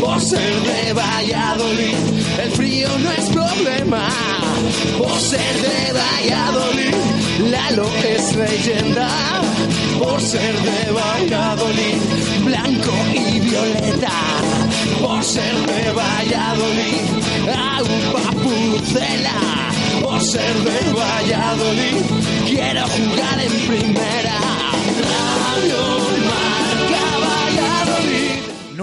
Por ser de Valladolid, el frío no es problema. Por ser de Valladolid, Lalo es leyenda. Por ser de Valladolid, blanco y violeta. Por ser de Valladolid, agua pucela. Por ser de Valladolid, quiero jugar en primera.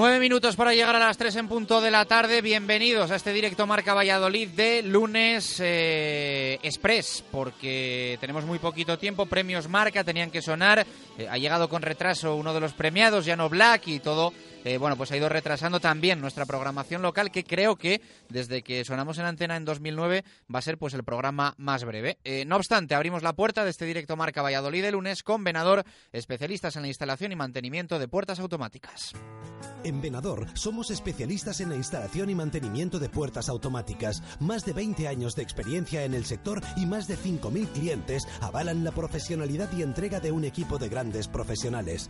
Nueve minutos para llegar a las tres en punto de la tarde. Bienvenidos a este directo Marca Valladolid de lunes eh, express, porque tenemos muy poquito tiempo. Premios Marca tenían que sonar. Eh, ha llegado con retraso uno de los premiados, Llano Black, y todo. Eh, bueno, pues ha ido retrasando también nuestra programación local, que creo que desde que sonamos en antena en 2009 va a ser pues el programa más breve. Eh, no obstante, abrimos la puerta de este directo Marca Valladolid de lunes con Venador, especialistas en la instalación y mantenimiento de puertas automáticas. En Venador somos especialistas en la instalación y mantenimiento de puertas automáticas. Más de 20 años de experiencia en el sector y más de 5.000 clientes avalan la profesionalidad y entrega de un equipo de grandes profesionales.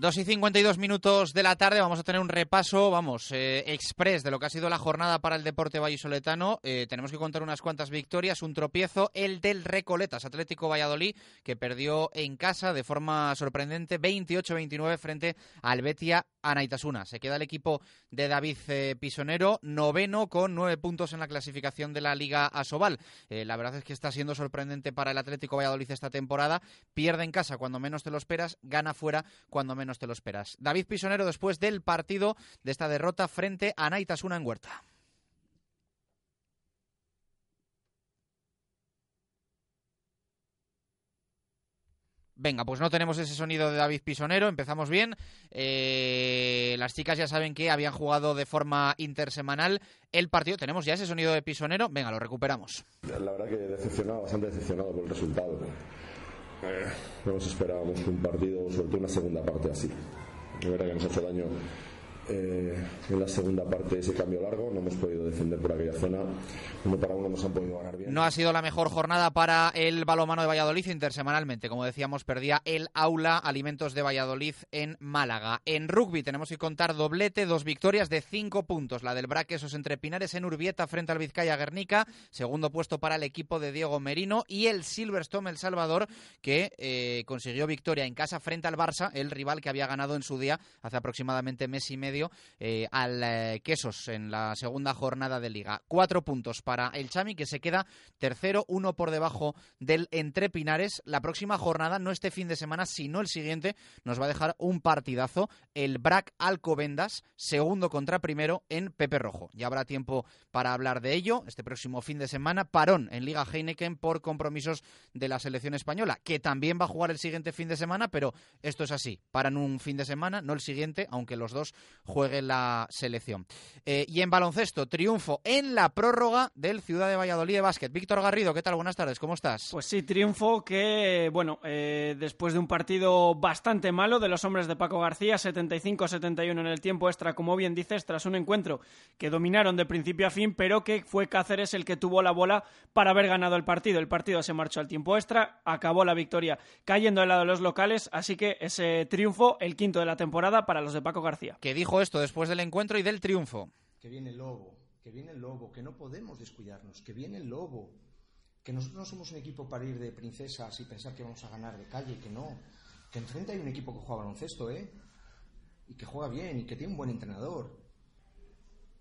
2 y 52 minutos de la tarde vamos a tener un repaso, vamos, eh, express de lo que ha sido la jornada para el deporte vallisoletano. Eh, tenemos que contar unas cuantas victorias, un tropiezo, el del Recoletas Atlético Valladolid, que perdió en casa de forma sorprendente 28-29 frente al Betia Anaitasuna. Se queda el equipo de David eh, Pisonero, noveno con nueve puntos en la clasificación de la Liga Asobal. Eh, la verdad es que está siendo sorprendente para el Atlético Valladolid esta temporada. Pierde en casa cuando menos te lo esperas, gana fuera cuando menos te lo esperas. David Pisonero después del partido de esta derrota frente a Anaitasuna en Huerta. Venga, pues no tenemos ese sonido de David Pisonero, empezamos bien. Eh, las chicas ya saben que habían jugado de forma intersemanal el partido. ¿Tenemos ya ese sonido de Pisonero? Venga, lo recuperamos. La verdad que decepcionado, bastante decepcionado por el resultado. Eh, no nos esperábamos un partido, sobre todo una segunda parte así. La verdad que nos ha hecho daño eh, en la segunda parte ese cambio largo. No hemos podido defender por aquella zona. Uno para uno nos han podido ganar bien. No ha sido la mejor jornada para el balomano de Valladolid intersemanalmente. Como decíamos, perdía el aula Alimentos de Valladolid en Málaga. En rugby tenemos que contar doblete, dos victorias de cinco puntos. La del Braquesos entre Pinares en Urbieta frente al Vizcaya Guernica. Segundo puesto para el equipo de Diego Merino. Y el Silverstone El Salvador, que eh, consiguió victoria en casa frente al Barça, el rival que había ganado en su día hace aproximadamente mes y medio eh, al eh, Quesos en la segunda jornada de liga. Cuatro puntos para el Chami, que se queda tercero, uno por debajo del Entre Pinares. La próxima jornada, no este fin de semana, sino el siguiente, nos va a dejar un partidazo. El Brac Alcobendas, segundo contra primero en Pepe Rojo. Ya habrá tiempo para hablar de ello. Este próximo fin de semana, parón en Liga Heineken por compromisos de la selección española, que también va a jugar el siguiente fin de semana, pero esto es así. Paran un fin de semana, no el siguiente, aunque los dos juegue la selección. Eh, y en baloncesto, triunfo en la prórroga del Ciudad de Valladolid de básquet. Víctor Garrido, ¿qué tal? Buenas tardes, ¿cómo estás? Pues sí, triunfo que, bueno, eh, después de un partido bastante malo de los hombres de Paco García, 75-71 en el tiempo extra, como bien dices, tras un encuentro que dominaron de principio a fin, pero que fue Cáceres el que tuvo la bola para haber ganado el partido. El partido se marchó al tiempo extra, acabó la victoria cayendo al lado de los locales, así que ese triunfo, el quinto de la temporada para los de Paco García. Que dijo esto después del encuentro y del triunfo. Que viene el lobo, que viene el lobo, que no podemos descuidarnos, que viene el lobo, que nosotros no somos un equipo para ir de princesas y pensar que vamos a ganar de calle, que no, que enfrente hay un equipo que juega baloncesto, ¿eh? Y que juega bien y que tiene un buen entrenador.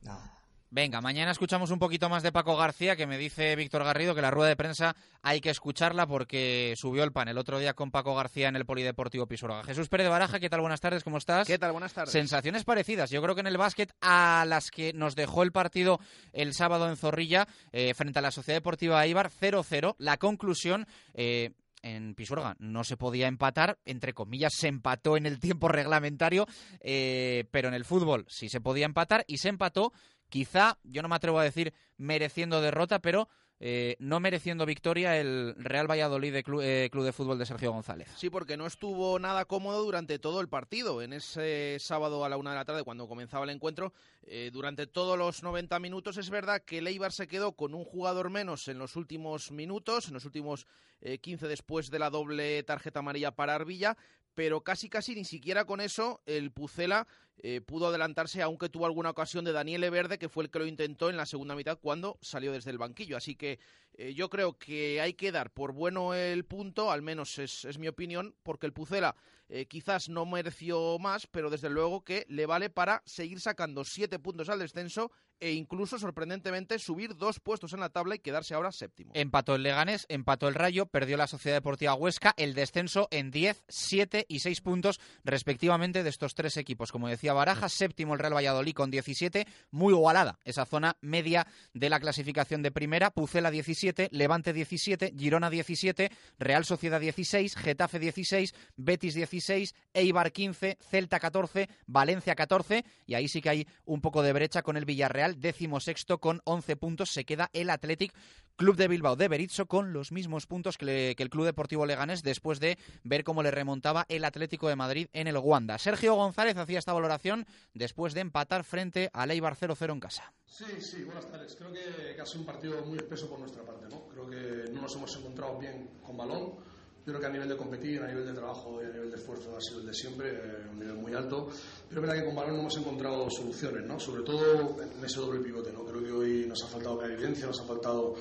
Nada. Venga, mañana escuchamos un poquito más de Paco García, que me dice Víctor Garrido que la rueda de prensa hay que escucharla porque subió el pan el otro día con Paco García en el Polideportivo Pisuerga. Jesús Pérez de Baraja, ¿qué tal? Buenas tardes, ¿cómo estás? ¿Qué tal? Buenas tardes. Sensaciones parecidas. Yo creo que en el básquet a las que nos dejó el partido el sábado en Zorrilla eh, frente a la Sociedad Deportiva Ibar 0-0. La conclusión... Eh, en Pisuerga no se podía empatar, entre comillas se empató en el tiempo reglamentario, eh, pero en el fútbol sí se podía empatar y se empató quizá, yo no me atrevo a decir mereciendo derrota, pero eh, no mereciendo victoria el Real Valladolid de eh, Club, de Fútbol de Sergio González. Sí, porque no estuvo nada cómodo durante todo el partido. En ese sábado a la una de la tarde, cuando comenzaba el encuentro, eh, durante todos los 90 minutos, es verdad que Leibar se quedó con un jugador menos en los últimos minutos, en los últimos 15 después de la doble tarjeta amarilla para Arvilla, pero casi casi ni siquiera con eso el Pucela eh, pudo adelantarse, aunque tuvo alguna ocasión de Daniele Verde, que fue el que lo intentó en la segunda mitad cuando salió desde el banquillo. Así que eh, yo creo que hay que dar por bueno el punto, al menos es, es mi opinión, porque el Pucela eh, quizás no mereció más, pero desde luego que le vale para seguir sacando siete puntos al descenso e incluso, sorprendentemente, subir dos puestos en la tabla y quedarse ahora séptimo. Empató el Leganés, empató el Rayo, perdió la Sociedad Deportiva Huesca, el descenso en 10, 7 y 6 puntos respectivamente de estos tres equipos. Como decía Baraja, séptimo el Real Valladolid con 17, muy igualada esa zona media de la clasificación de primera, Pucela 17, Levante 17, Girona 17, Real Sociedad 16, Getafe 16, Betis 16, Eibar 15, Celta 14, Valencia 14 y ahí sí que hay un poco de brecha con el Villarreal, décimo sexto con 11 puntos, se queda el Athletic Club de Bilbao de Berizzo con los mismos puntos que, el Club Deportivo Leganés después de ver cómo le remontaba el Atlético de Madrid en el Wanda. Sergio González hacía esta valoración después de empatar frente a Leibar 0-0 en casa. Sí, sí, buenas tardes. Creo que, ha sido un partido muy espeso por nuestra parte. ¿no? Creo que no nos hemos encontrado bien con balón. Yo creo que a nivel de competir, a nivel de trabajo y a nivel de esfuerzo ha sido el de siempre, eh, un nivel muy alto. Pero es verdad que con balón no hemos encontrado soluciones, ¿no? sobre todo en ese doble pivote. ¿no? Creo que hoy nos ha faltado evidencia, nos ha faltado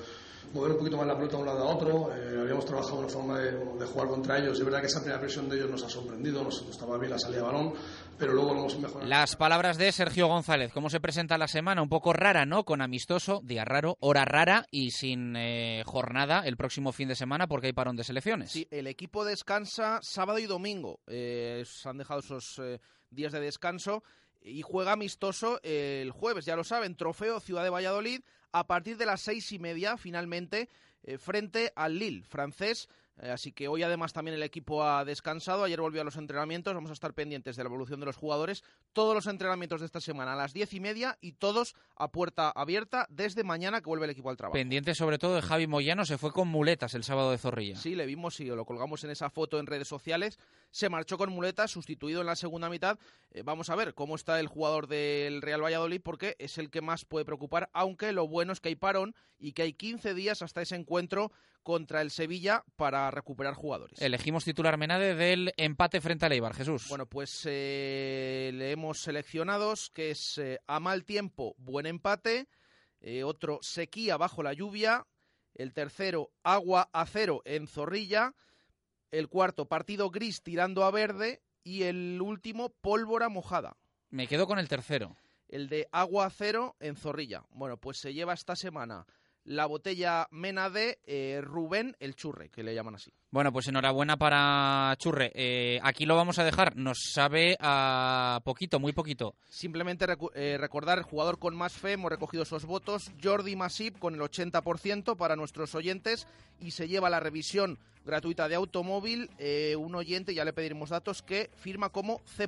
mover un poquito más la pelota de un lado a otro. Eh, habíamos trabajado una forma de, jugar contra ellos. Es verdad que esa primera presión de ellos nos ha sorprendido, nos, estaba bien la salida de balón, pero luego lo hemos mejorado. Las palabras de Sergio González. ¿Cómo se presenta la semana? Un poco rara, ¿no? Con amistoso, día raro, hora rara y sin eh, jornada el próximo fin de semana porque hay parón de selecciones. Sí, el equipo descansa sábado y domingo. Eh, se han dejado esos días de descanso y juega amistoso el jueves, ya lo saben, trofeo Ciudad de Valladolid a partir de las seis y media, finalmente, eh, frente al Lille francés. Eh, así que hoy además también el equipo ha descansado. Ayer volvió a los entrenamientos. Vamos a estar pendientes de la evolución de los jugadores. Todos los entrenamientos de esta semana a las diez y media y todos a puerta abierta desde mañana que vuelve el equipo al trabajo. Pendiente sobre todo de Javi Moyano. Se fue con muletas el sábado de Zorrilla. Sí, le vimos y lo colgamos en esa foto en redes sociales. Se marchó con muletas, sustituido en la segunda mitad. Eh, vamos a ver cómo está el jugador del Real Valladolid porque es el que más puede preocupar. Aunque lo bueno es que hay parón y que hay 15 días hasta ese encuentro contra el Sevilla para recuperar jugadores. Elegimos titular Menade del empate frente al Eibar, Jesús. Bueno, pues eh, le hemos seleccionados que es eh, a mal tiempo, buen empate, eh, otro sequía bajo la lluvia, el tercero agua a cero en Zorrilla, el cuarto partido gris tirando a verde y el último pólvora mojada. Me quedo con el tercero. El de agua a cero en Zorrilla. Bueno, pues se lleva esta semana la botella Mena de eh, Rubén el Churre, que le llaman así. Bueno, pues enhorabuena para Churre. Eh, aquí lo vamos a dejar. Nos sabe a poquito, muy poquito. Simplemente eh, recordar, el jugador con más fe, hemos recogido esos votos. Jordi Masip con el 80% para nuestros oyentes y se lleva la revisión gratuita de automóvil. un oyente, ya le pediremos datos, que firma como C.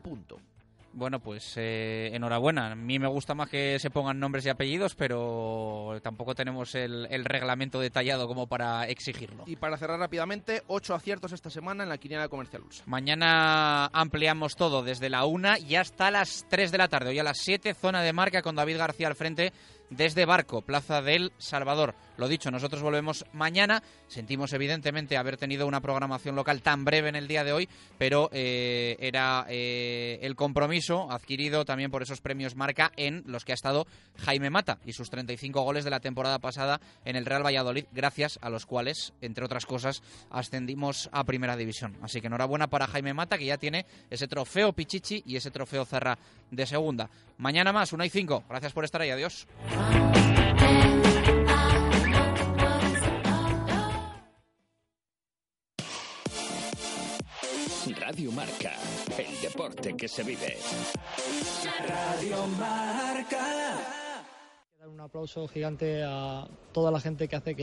Bueno, pues eh, enhorabuena. A mí me gusta más que se pongan nombres y apellidos, pero tampoco tenemos el, el, reglamento detallado como para exigirlo. Y para cerrar rápidamente, ocho aciertos esta semana en la quiniela comercial Ursa. Mañana ampliamos todo desde la una y hasta las 3 de la tarde. Hoy a las 7, zona de marca con David García al frente desde Barco, Plaza del Salvador. Lo dicho, nosotros volvemos mañana. Sentimos evidentemente haber tenido una programación local tan breve en el día de hoy, pero eh, era eh, el compromiso adquirido también por esos premios marca en los que ha estado Jaime Mata y sus 35 goles de la temporada pasada en el Real Valladolid, gracias a los cuales, entre otras cosas, ascendimos a Primera División. Así que enhorabuena para Jaime Mata, que ya tiene ese trofeo Pichichi y ese trofeo Zarra de segunda. Mañana más, 1 y 5. Gracias por estar ahí. Adiós. Deporte que se vive. Radio Marca. Un aplauso gigante a toda la gente que hace que